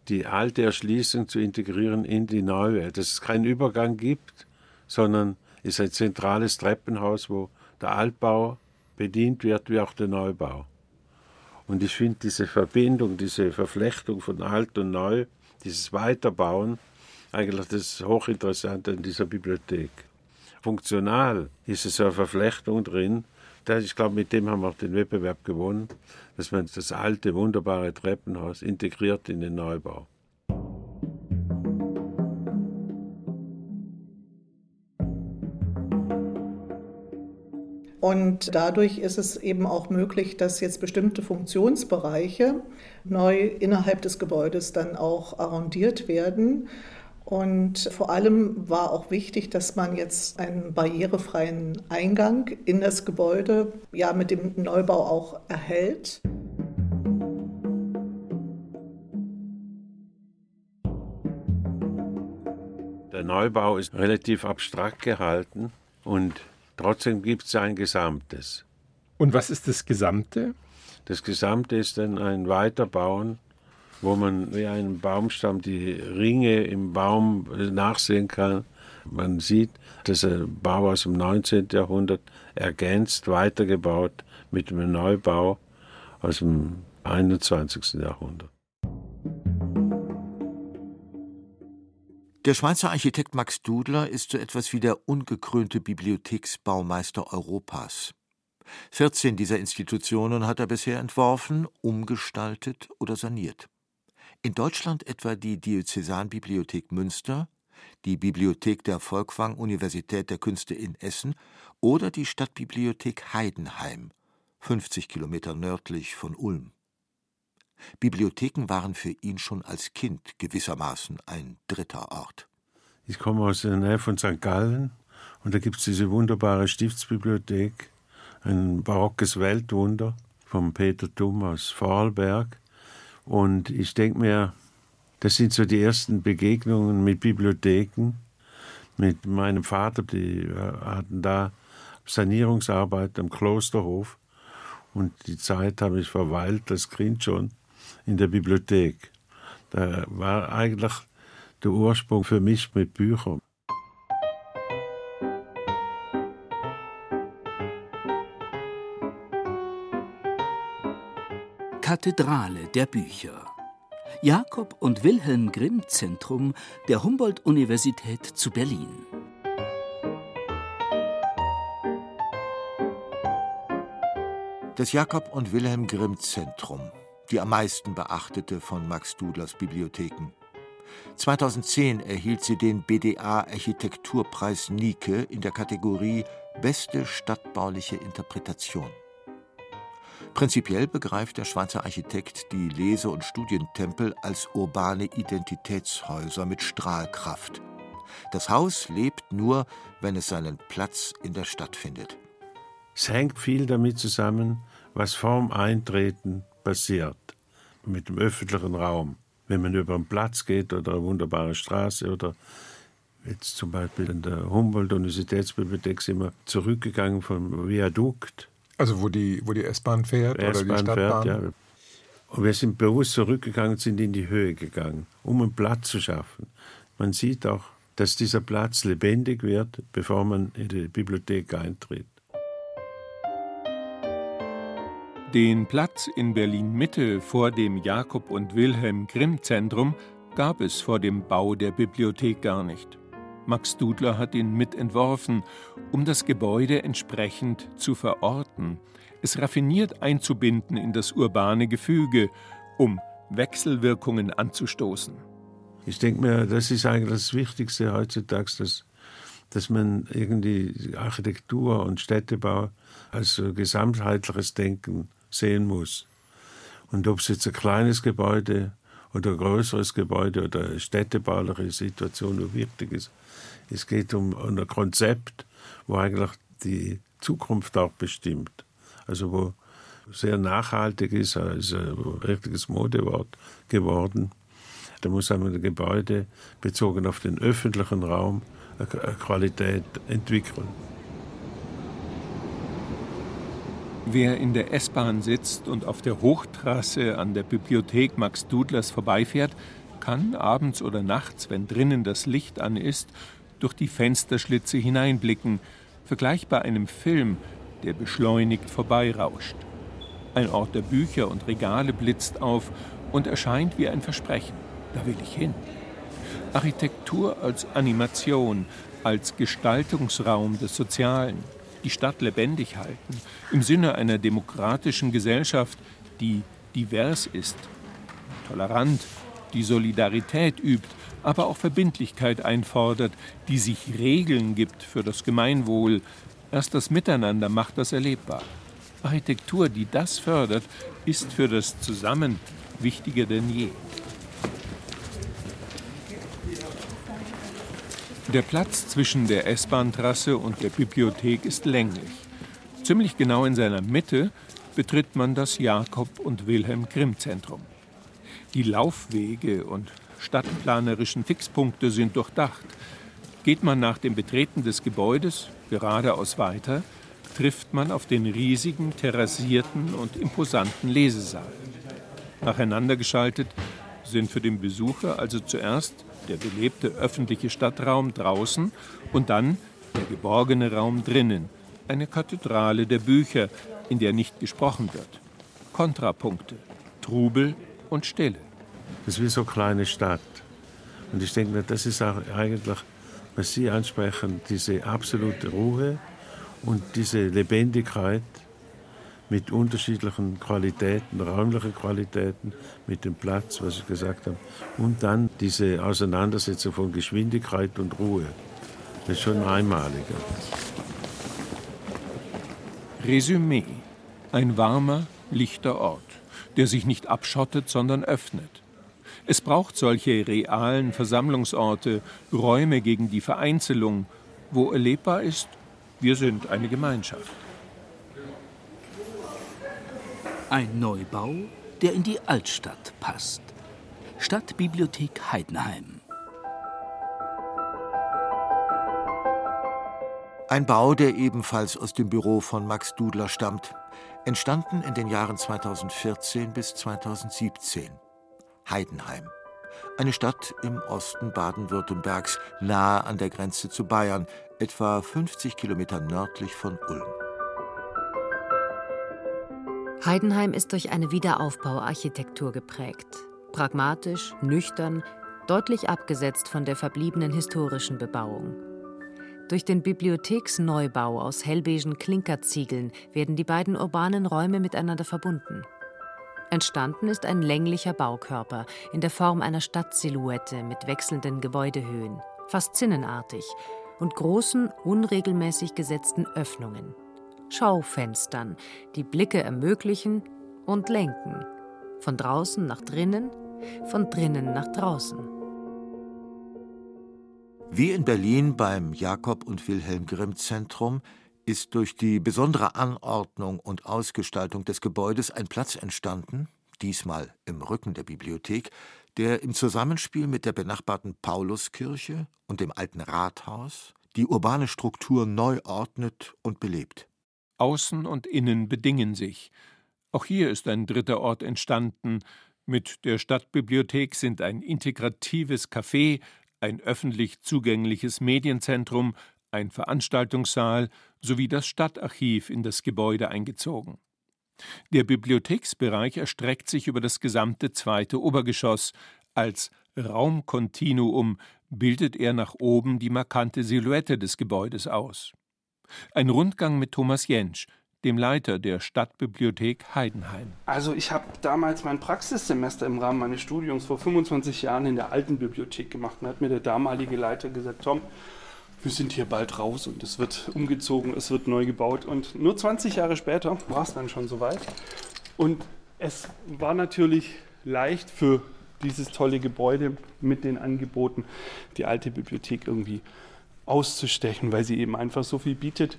die alte Erschließung zu integrieren in die neue, dass es keinen Übergang gibt, sondern ist ein zentrales Treppenhaus, wo der Altbau bedient wird wie auch der Neubau. Und ich finde diese Verbindung, diese Verflechtung von Alt und Neu, dieses Weiterbauen, eigentlich das Hochinteressante in dieser Bibliothek. Funktional ist es so eine Verflechtung drin. Ich glaube, mit dem haben wir auch den Wettbewerb gewonnen dass man das alte, wunderbare Treppenhaus integriert in den Neubau. Und dadurch ist es eben auch möglich, dass jetzt bestimmte Funktionsbereiche neu innerhalb des Gebäudes dann auch arrondiert werden. Und vor allem war auch wichtig, dass man jetzt einen barrierefreien Eingang in das Gebäude ja mit dem Neubau auch erhält. Der Neubau ist relativ abstrakt gehalten und trotzdem gibt es ein Gesamtes. Und was ist das Gesamte? Das Gesamte ist dann ein Weiterbauen wo man wie einen Baumstamm die Ringe im Baum nachsehen kann. Man sieht, dass ein Bau aus dem 19. Jahrhundert ergänzt, weitergebaut mit einem Neubau aus dem 21. Jahrhundert. Der Schweizer Architekt Max Dudler ist so etwas wie der ungekrönte Bibliotheksbaumeister Europas. 14 dieser Institutionen hat er bisher entworfen, umgestaltet oder saniert. In Deutschland etwa die Diözesanbibliothek Münster, die Bibliothek der Volkwang Universität der Künste in Essen oder die Stadtbibliothek Heidenheim, 50 Kilometer nördlich von Ulm. Bibliotheken waren für ihn schon als Kind gewissermaßen ein dritter Ort. Ich komme aus der Nähe von St. Gallen und da gibt es diese wunderbare Stiftsbibliothek, ein barockes Weltwunder vom Peter Thum aus Vorarlberg. Und ich denke mir, das sind so die ersten Begegnungen mit Bibliotheken. Mit meinem Vater, die hatten da Sanierungsarbeit am Klosterhof. Und die Zeit habe ich verweilt, das Kind schon in der Bibliothek. Da war eigentlich der Ursprung für mich mit Büchern. Kathedrale der Bücher. Jakob und Wilhelm Grimm Zentrum der Humboldt-Universität zu Berlin. Das Jakob und Wilhelm Grimm Zentrum die am meisten beachtete von Max Dudlers Bibliotheken. 2010 erhielt sie den BDA Architekturpreis Nike in der Kategorie Beste stadtbauliche Interpretation. Prinzipiell begreift der Schweizer Architekt die Lese- und Studientempel als urbane Identitätshäuser mit Strahlkraft. Das Haus lebt nur, wenn es seinen Platz in der Stadt findet. Es hängt viel damit zusammen, was vorm Eintreten passiert mit dem öffentlichen Raum. Wenn man über einen Platz geht oder eine wunderbare Straße oder jetzt zum Beispiel in der Humboldt-Universitätsbibliothek sind wir zurückgegangen vom Viadukt. Also wo die, wo die S-Bahn fährt oder die Stadtbahn? Fährt, ja. Und wir sind bewusst zurückgegangen und sind in die Höhe gegangen, um einen Platz zu schaffen. Man sieht auch, dass dieser Platz lebendig wird, bevor man in die Bibliothek eintritt. Den Platz in Berlin-Mitte vor dem Jakob und Wilhelm Grimm Zentrum gab es vor dem Bau der Bibliothek gar nicht. Max Dudler hat ihn mitentworfen, um das Gebäude entsprechend zu verorten, es raffiniert einzubinden in das urbane Gefüge, um Wechselwirkungen anzustoßen. Ich denke mir, das ist eigentlich das Wichtigste heutzutage, dass, dass man irgendwie Architektur und Städtebau als gesamtheitliches Denken sehen muss. Und ob es jetzt ein kleines Gebäude oder größeres Gebäude oder eine städtebauliche Situation nur wichtig ist, es geht um ein Konzept, wo eigentlich die Zukunft auch bestimmt. Also wo sehr nachhaltig ist, ist ein richtiges Modewort geworden. Da muss ein Gebäude bezogen auf den öffentlichen Raum eine Qualität entwickeln. Wer in der S-Bahn sitzt und auf der Hochtrasse an der Bibliothek Max Dudlers vorbeifährt, kann abends oder nachts, wenn drinnen das Licht an ist, durch die Fensterschlitze hineinblicken, vergleichbar einem Film, der beschleunigt vorbeirauscht. Ein Ort der Bücher und Regale blitzt auf und erscheint wie ein Versprechen. Da will ich hin. Architektur als Animation, als Gestaltungsraum des Sozialen, die Stadt lebendig halten, im Sinne einer demokratischen Gesellschaft, die divers ist, tolerant, die Solidarität übt, aber auch Verbindlichkeit einfordert, die sich Regeln gibt für das Gemeinwohl. Erst das Miteinander macht das erlebbar. Architektur, die das fördert, ist für das Zusammen wichtiger denn je. Der Platz zwischen der S-Bahn-Trasse und der Bibliothek ist länglich. Ziemlich genau in seiner Mitte betritt man das Jakob- und Wilhelm-Grimm-Zentrum. Die Laufwege und stadtplanerischen Fixpunkte sind durchdacht. Geht man nach dem Betreten des Gebäudes geradeaus weiter, trifft man auf den riesigen, terrassierten und imposanten Lesesaal. Nacheinander geschaltet sind für den Besucher also zuerst der belebte öffentliche Stadtraum draußen und dann der geborgene Raum drinnen, eine Kathedrale der Bücher, in der nicht gesprochen wird. Kontrapunkte, Trubel und Stille. Das ist wie so eine kleine Stadt. Und ich denke mir, das ist auch eigentlich, was Sie ansprechen, diese absolute Ruhe und diese Lebendigkeit mit unterschiedlichen Qualitäten, räumlichen Qualitäten, mit dem Platz, was ich gesagt habe, und dann diese Auseinandersetzung von Geschwindigkeit und Ruhe. Das ist schon einmaliger. Resümee. Ein warmer, lichter Ort, der sich nicht abschottet, sondern öffnet. Es braucht solche realen Versammlungsorte, Räume gegen die Vereinzelung, wo erlebbar ist, wir sind eine Gemeinschaft. Ein Neubau, der in die Altstadt passt. Stadtbibliothek Heidenheim. Ein Bau, der ebenfalls aus dem Büro von Max Dudler stammt. Entstanden in den Jahren 2014 bis 2017. Heidenheim. Eine Stadt im Osten Baden-Württembergs, nahe an der Grenze zu Bayern, etwa 50 Kilometer nördlich von Ulm. Heidenheim ist durch eine Wiederaufbauarchitektur geprägt. Pragmatisch, nüchtern, deutlich abgesetzt von der verbliebenen historischen Bebauung. Durch den Bibliotheksneubau aus hellbeigen Klinkerziegeln werden die beiden urbanen Räume miteinander verbunden. Entstanden ist ein länglicher Baukörper in der Form einer Stadtsilhouette mit wechselnden Gebäudehöhen, fast zinnenartig, und großen, unregelmäßig gesetzten Öffnungen. Schaufenstern, die Blicke ermöglichen und lenken. Von draußen nach drinnen, von drinnen nach draußen. Wie in Berlin beim Jakob und Wilhelm Grimm Zentrum ist durch die besondere Anordnung und Ausgestaltung des Gebäudes ein Platz entstanden, diesmal im Rücken der Bibliothek, der im Zusammenspiel mit der benachbarten Pauluskirche und dem alten Rathaus die urbane Struktur neu ordnet und belebt. Außen und Innen bedingen sich. Auch hier ist ein dritter Ort entstanden. Mit der Stadtbibliothek sind ein integratives Café, ein öffentlich zugängliches Medienzentrum, ein Veranstaltungssaal sowie das Stadtarchiv in das Gebäude eingezogen. Der Bibliotheksbereich erstreckt sich über das gesamte zweite Obergeschoss. Als Raumkontinuum bildet er nach oben die markante Silhouette des Gebäudes aus. Ein Rundgang mit Thomas Jentsch, dem Leiter der Stadtbibliothek Heidenheim. Also ich habe damals mein Praxissemester im Rahmen meines Studiums vor 25 Jahren in der alten Bibliothek gemacht. Und hat mir der damalige Leiter gesagt, Tom, wir sind hier bald raus und es wird umgezogen, es wird neu gebaut. Und nur 20 Jahre später war es dann schon soweit. Und es war natürlich leicht für dieses tolle Gebäude mit den Angeboten, die alte Bibliothek irgendwie auszustechen, weil sie eben einfach so viel bietet.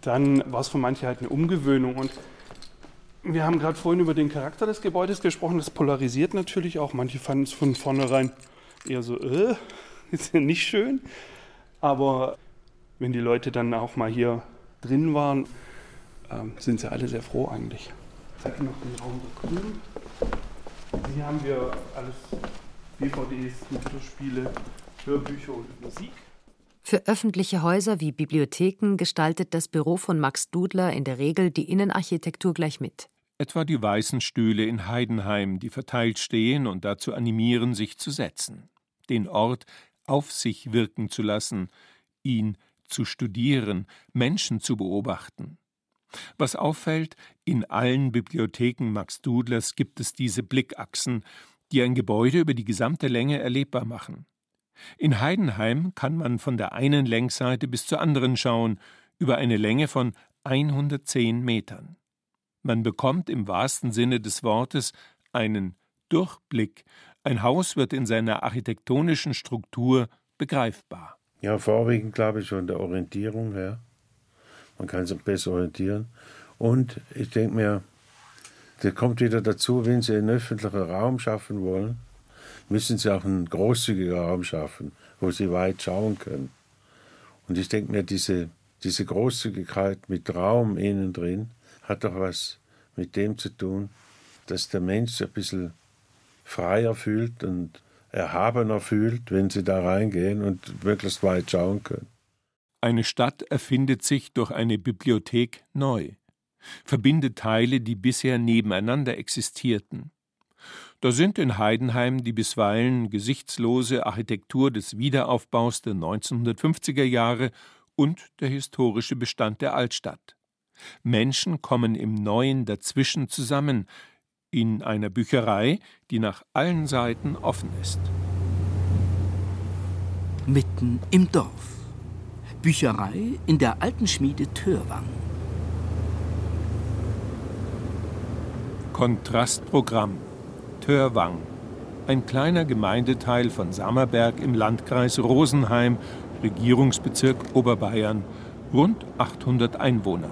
Dann war es für manche halt eine Umgewöhnung. Und wir haben gerade vorhin über den Charakter des Gebäudes gesprochen. Das polarisiert natürlich auch. Manche fanden es von vornherein eher so, äh, ist ja nicht schön. Aber wenn die Leute dann auch mal hier drin waren, ähm, sind sie alle sehr froh eigentlich. Ich zeige noch den Raum da drüben. Hier haben wir alles DVDs, Computerspiele, Hörbücher und Musik. Für öffentliche Häuser wie Bibliotheken gestaltet das Büro von Max Dudler in der Regel die Innenarchitektur gleich mit. Etwa die weißen Stühle in Heidenheim, die verteilt stehen und dazu animieren, sich zu setzen. Den Ort auf sich wirken zu lassen, ihn zu studieren, Menschen zu beobachten. Was auffällt, in allen Bibliotheken Max Dudlers gibt es diese Blickachsen, die ein Gebäude über die gesamte Länge erlebbar machen. In Heidenheim kann man von der einen Längsseite bis zur anderen schauen, über eine Länge von 110 Metern. Man bekommt im wahrsten Sinne des Wortes einen Durchblick ein Haus wird in seiner architektonischen Struktur begreifbar. Ja, vorwiegend glaube ich von der Orientierung her. Man kann sich besser orientieren. Und ich denke mir, da kommt wieder dazu, wenn Sie einen öffentlichen Raum schaffen wollen, müssen Sie auch einen großzügigen Raum schaffen, wo Sie weit schauen können. Und ich denke mir, diese, diese Großzügigkeit mit Raum innen drin hat doch was mit dem zu tun, dass der Mensch ein bisschen freier fühlt und erhabener fühlt, wenn sie da reingehen und möglichst weit schauen können. Eine Stadt erfindet sich durch eine Bibliothek neu. verbindet Teile, die bisher nebeneinander existierten. Da sind in Heidenheim die bisweilen gesichtslose Architektur des Wiederaufbaus der 1950er Jahre und der historische Bestand der Altstadt. Menschen kommen im Neuen dazwischen zusammen, in einer Bücherei, die nach allen Seiten offen ist. Mitten im Dorf. Bücherei in der alten Schmiede Törwang. Kontrastprogramm Törwang, ein kleiner Gemeindeteil von Sammerberg im Landkreis Rosenheim, Regierungsbezirk Oberbayern, rund 800 Einwohner.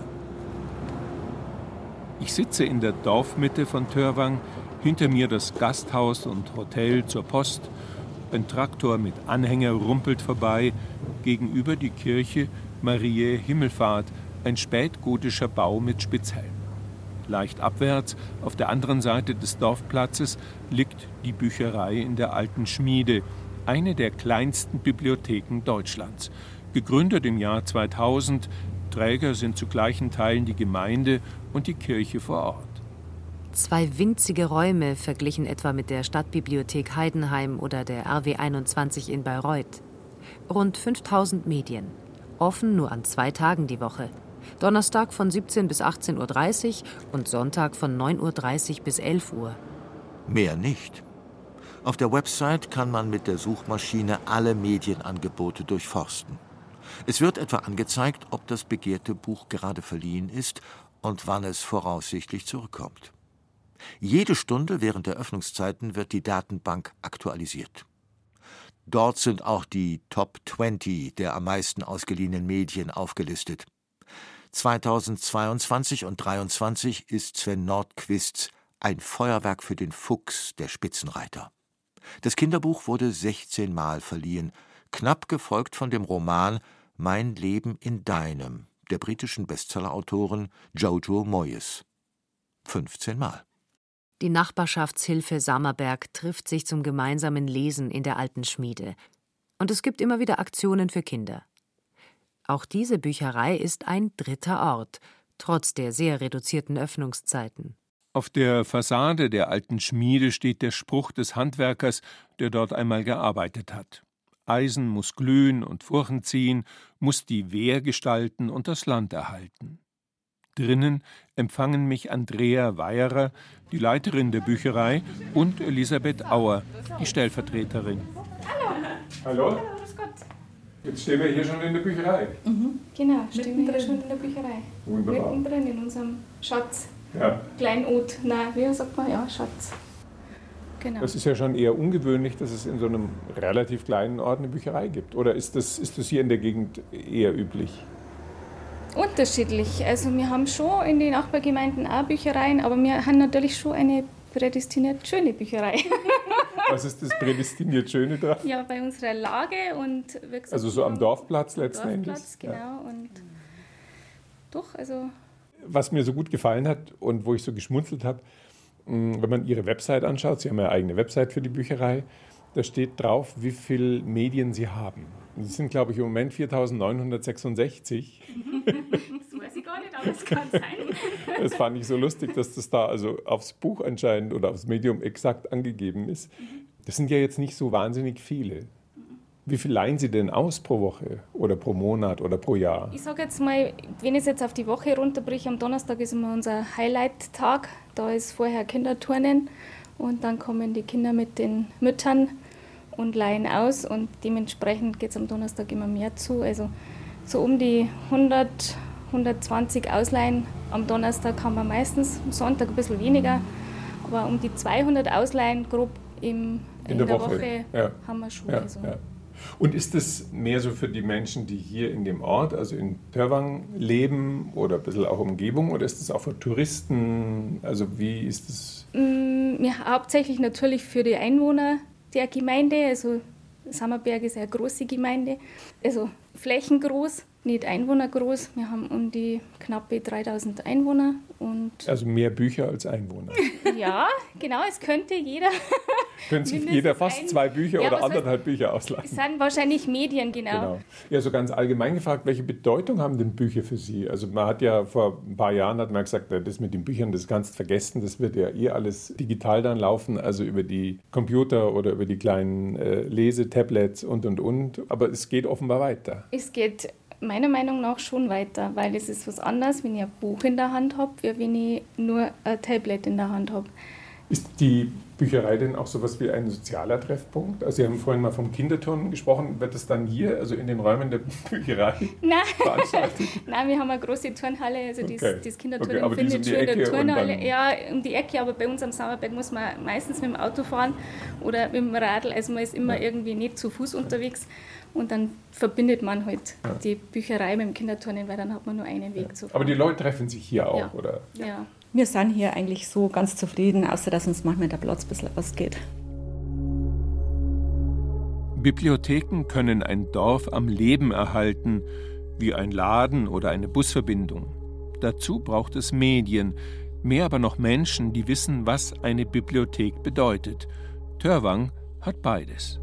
Ich sitze in der Dorfmitte von Törwang, hinter mir das Gasthaus und Hotel zur Post, ein Traktor mit Anhänger rumpelt vorbei, gegenüber die Kirche Mariä Himmelfahrt, ein spätgotischer Bau mit Spitzhelm. Leicht abwärts, auf der anderen Seite des Dorfplatzes, liegt die Bücherei in der alten Schmiede, eine der kleinsten Bibliotheken Deutschlands. Gegründet im Jahr 2000, Träger sind zu gleichen Teilen die Gemeinde und die Kirche vor Ort. Zwei winzige Räume verglichen etwa mit der Stadtbibliothek Heidenheim oder der RW 21 in Bayreuth. Rund 5000 Medien. Offen nur an zwei Tagen die Woche. Donnerstag von 17 bis 18.30 Uhr und Sonntag von 9.30 Uhr bis 11 Uhr. Mehr nicht. Auf der Website kann man mit der Suchmaschine alle Medienangebote durchforsten. Es wird etwa angezeigt, ob das begehrte Buch gerade verliehen ist und wann es voraussichtlich zurückkommt. Jede Stunde während der Öffnungszeiten wird die Datenbank aktualisiert. Dort sind auch die Top 20 der am meisten ausgeliehenen Medien aufgelistet. 2022 und 2023 ist Sven Nordquists Ein Feuerwerk für den Fuchs der Spitzenreiter. Das Kinderbuch wurde 16 Mal verliehen, knapp gefolgt von dem Roman Mein Leben in deinem der britischen Bestsellerautorin Jojo Moyes. 15 Mal. Die Nachbarschaftshilfe Sammerberg trifft sich zum gemeinsamen Lesen in der alten Schmiede. Und es gibt immer wieder Aktionen für Kinder. Auch diese Bücherei ist ein dritter Ort, trotz der sehr reduzierten Öffnungszeiten. Auf der Fassade der alten Schmiede steht der Spruch des Handwerkers, der dort einmal gearbeitet hat. Eisen muss glühen und Furchen ziehen, muss die Wehr gestalten und das Land erhalten. Drinnen empfangen mich Andrea Weierer, die Leiterin der Bücherei, und Elisabeth Auer, die Stellvertreterin. Hallo. Hallo? Jetzt stehen wir hier schon in der Bücherei. Mhm. Genau, stehen wir hier schon in der Bücherei. Wunderbar. Mittendrin in unserem Schatz. Ja. Kleinod. Nein, wie sagt man? Ja, Schatz. Genau. Das ist ja schon eher ungewöhnlich, dass es in so einem relativ kleinen Ort eine Bücherei gibt. Oder ist das, ist das hier in der Gegend eher üblich? Unterschiedlich. Also wir haben schon in den Nachbargemeinden auch Büchereien, aber wir haben natürlich schon eine prädestiniert schöne Bücherei. Was ist das prädestiniert Schöne dran? ja, bei unserer Lage und gesagt, Also so am Dorfplatz letzten Dorfplatz, Endes. genau. Ja. Und doch, also Was mir so gut gefallen hat und wo ich so geschmunzelt habe, mh, wenn man Ihre Website anschaut, Sie haben ja eine eigene Website für die Bücherei, da steht drauf, wie viele Medien Sie haben. Und Das sind, glaube ich, im Moment 4966. das kann sein. Das fand ich so lustig, dass das da also aufs Buch anscheinend oder aufs Medium exakt angegeben ist. Das sind ja jetzt nicht so wahnsinnig viele. Wie viel leihen Sie denn aus pro Woche oder pro Monat oder pro Jahr? Ich sage jetzt mal, wenn ich es jetzt auf die Woche runterbriche, am Donnerstag ist immer unser Highlight-Tag. Da ist vorher Kinderturnen und dann kommen die Kinder mit den Müttern und leihen aus und dementsprechend geht es am Donnerstag immer mehr zu. Also so um die 100, 120 Ausleihen am Donnerstag haben wir meistens, am Sonntag ein bisschen weniger, aber um die 200 Ausleihen grob im, in, der, Woche, Ja. haben wir schon. Ja, also. ja. Und ist das mehr so für die Menschen, die hier in dem Ort, also in Törwang, leben oder ein bisschen auch Umgebung, oder ist das auch für Touristen? Also wie ist das? Mm, Ja, hauptsächlich natürlich für die Einwohner der Gemeinde. Also Sammerberg ist eine große Gemeinde, also flächengroß, nicht einwohnergroß. Wir haben um die knappe 3000 Einwohner und Also mehr Bücher als Einwohner. ja, genau, es könnte jeder können sich jeder fast ein, zwei Bücher ja, oder anderthalb Bücher ausleihen. Es sind wahrscheinlich Medien, genau. genau. Ja, so ganz allgemein gefragt, welche Bedeutung haben denn Bücher für Sie? Also man hat ja vor ein paar Jahren hat man gesagt, das mit den Büchern, das kannst du vergessen, das wird ja eh alles digital dann laufen, also über die Computer oder über die kleinen äh, Lesetablets und und und. Aber es geht offenbar weiter. Es geht meiner Meinung nach schon weiter, weil es ist was anderes, wenn ich ein Buch in der Hand habe, wie wenn ich nur ein Tablet in der Hand habe. Ist die Bücherei denn auch so etwas wie ein sozialer Treffpunkt? Also Sie haben vorhin mal vom Kinderturnen gesprochen. Wird das dann hier, also in den Räumen der Bücherei Nein. veranstaltet? Nein, wir haben eine große Turnhalle, also okay. das, das Kinderturnen okay, findet um schon in der Turnhalle. Ja, um die Ecke, aber bei uns am Sauerberg muss man meistens mit dem Auto fahren oder mit dem Radl, also man ist immer ja. irgendwie nicht zu Fuß unterwegs. Und dann verbindet man halt ja. die Bücherei mit dem Kinderturnen, weil dann hat man nur einen Weg ja. zu fahren. Aber die Leute treffen sich hier auch, oder? Ja. Wir sind hier eigentlich so ganz zufrieden, außer dass uns manchmal der Platz ein bisschen ausgeht. Bibliotheken können ein Dorf am Leben erhalten, wie ein Laden oder eine Busverbindung. Dazu braucht es Medien, mehr aber noch Menschen, die wissen, was eine Bibliothek bedeutet. Törwang hat beides.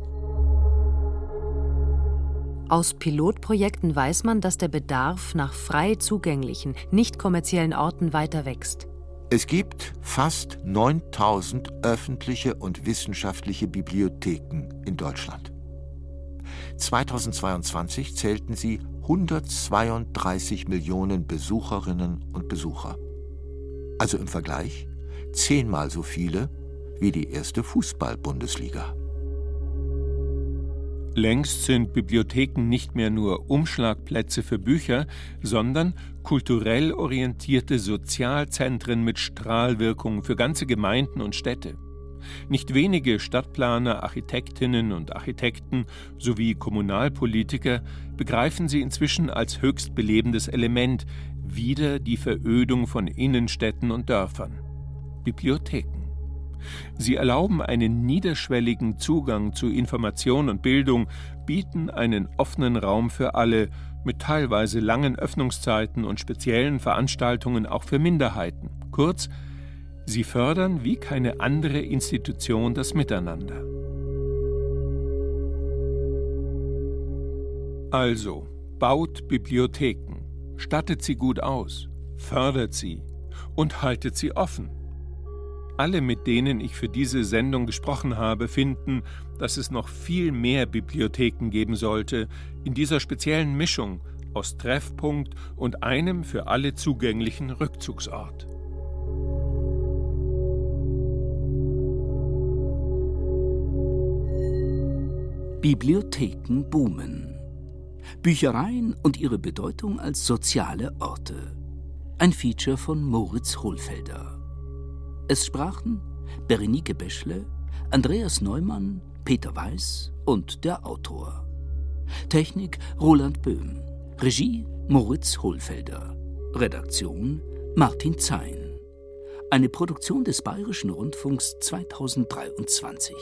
Aus Pilotprojekten weiß man, dass der Bedarf nach frei zugänglichen, nicht kommerziellen Orten weiter wächst. Es gibt fast 9000 öffentliche und wissenschaftliche Bibliotheken in Deutschland. 2022 zählten sie 132 Millionen Besucherinnen und Besucher. Also im Vergleich zehnmal so viele wie die erste Fußball-Bundesliga. Längst sind Bibliotheken nicht mehr nur Umschlagplätze für Bücher, sondern kulturell orientierte Sozialzentren mit Strahlwirkung für ganze Gemeinden und Städte. Nicht wenige Stadtplaner, Architektinnen und Architekten sowie Kommunalpolitiker begreifen sie inzwischen als höchst belebendes Element wieder die Verödung von Innenstädten und Dörfern. Bibliotheken. Sie erlauben einen niederschwelligen Zugang zu Information und Bildung, bieten einen offenen Raum für alle, mit teilweise langen Öffnungszeiten und speziellen Veranstaltungen auch für Minderheiten. Kurz, sie fördern wie keine andere Institution das Miteinander. Also, baut Bibliotheken, stattet sie gut aus, fördert sie und haltet sie offen. Alle, mit denen ich für diese Sendung gesprochen habe, finden, dass es noch viel mehr Bibliotheken geben sollte, in dieser speziellen Mischung aus Treffpunkt und einem für alle zugänglichen Rückzugsort. Bibliotheken boomen. Büchereien und ihre Bedeutung als soziale Orte. Ein Feature von Moritz Hohlfelder. Es sprachen Berenike Beschle, Andreas Neumann, Peter Weiß und der Autor. Technik Roland Böhm. Regie Moritz Hohlfelder. Redaktion Martin Zein. Eine Produktion des Bayerischen Rundfunks 2023.